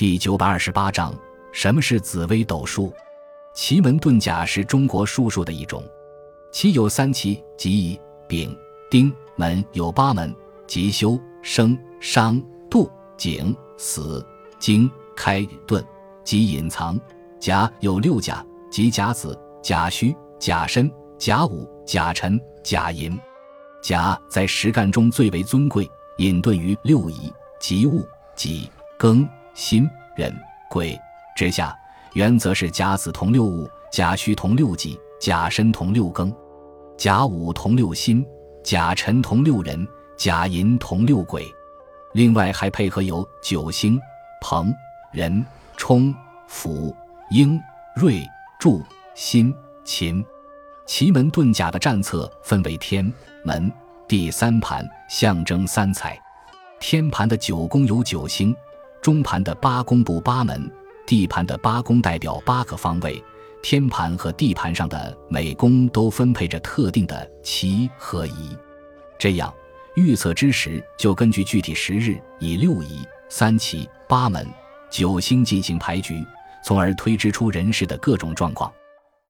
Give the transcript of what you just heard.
第九百二十八章：什么是紫微斗数？奇门遁甲是中国术数的一种，其有三奇，即乙、丙、丁门有八门，即修、生、伤、度、景、死、经、开、遁，即隐藏；甲有六甲，即甲子、甲戌、甲申、甲午、甲辰、甲寅。甲在实干中最为尊贵，隐遁于六仪，即戊、己、庚、辛、壬、癸之下。原则是甲子同六戊，甲戌同六己，甲申同六庚，甲午同六辛，甲辰同六壬，甲寅同六癸。另外还配合有九星：鹏、壬、冲、辅、英、瑞、祝、辛、勤。奇门遁甲的战策分为天门、地三盘，象征三才。天盘的九宫有九星，中盘的八宫布八门。地盘的八宫代表八个方位，天盘和地盘上的每宫都分配着特定的奇和宜，这样预测之时就根据具体时日，以六仪、三奇、八门、九星进行排局，从而推知出人事的各种状况。